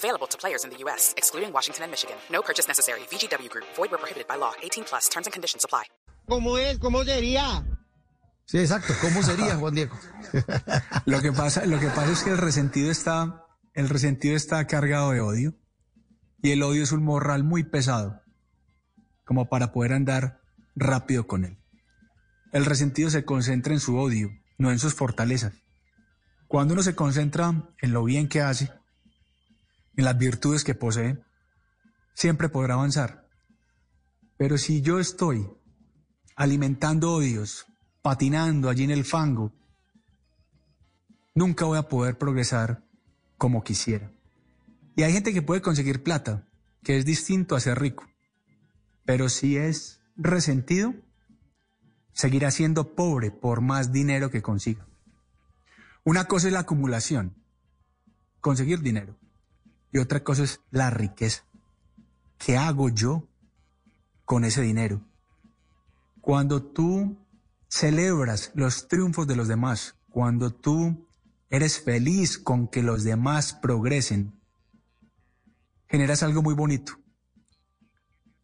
Available to players in the U.S., excluding Washington and Michigan. No purchase necessary. VGW Group. Void where prohibited by law. 18 plus. Terms and conditions apply. ¿Cómo es? ¿Cómo sería? Sí, exacto. ¿Cómo sería, Juan Diego? Lo que pasa, lo que pasa es que el resentido está, el resentido está cargado de odio. Y el odio es un morral muy pesado, como para poder andar rápido con él. El resentido se concentra en su odio, no en sus fortalezas. Cuando uno se concentra en lo bien que hace, en las virtudes que posee, siempre podrá avanzar. Pero si yo estoy alimentando odios, patinando allí en el fango, nunca voy a poder progresar como quisiera. Y hay gente que puede conseguir plata, que es distinto a ser rico. Pero si es resentido, seguirá siendo pobre por más dinero que consiga. Una cosa es la acumulación, conseguir dinero. Y otra cosa es la riqueza. ¿Qué hago yo con ese dinero? Cuando tú celebras los triunfos de los demás, cuando tú eres feliz con que los demás progresen, generas algo muy bonito,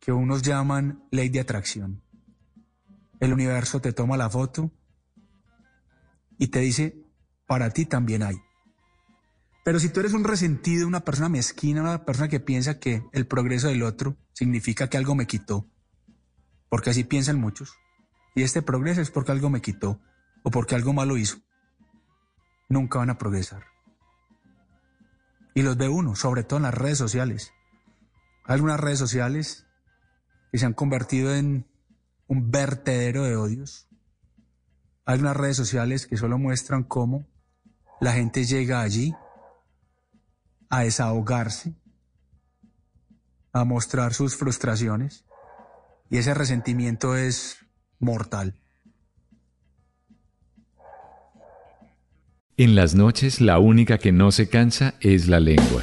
que unos llaman ley de atracción. El universo te toma la foto y te dice, para ti también hay. Pero si tú eres un resentido, una persona mezquina, una persona que piensa que el progreso del otro significa que algo me quitó, porque así piensan muchos, y este progreso es porque algo me quitó o porque algo malo hizo, nunca van a progresar. Y los ve uno, sobre todo en las redes sociales. Algunas redes sociales que se han convertido en un vertedero de odios. Hay algunas redes sociales que solo muestran cómo la gente llega allí a desahogarse, a mostrar sus frustraciones y ese resentimiento es mortal. En las noches la única que no se cansa es la lengua.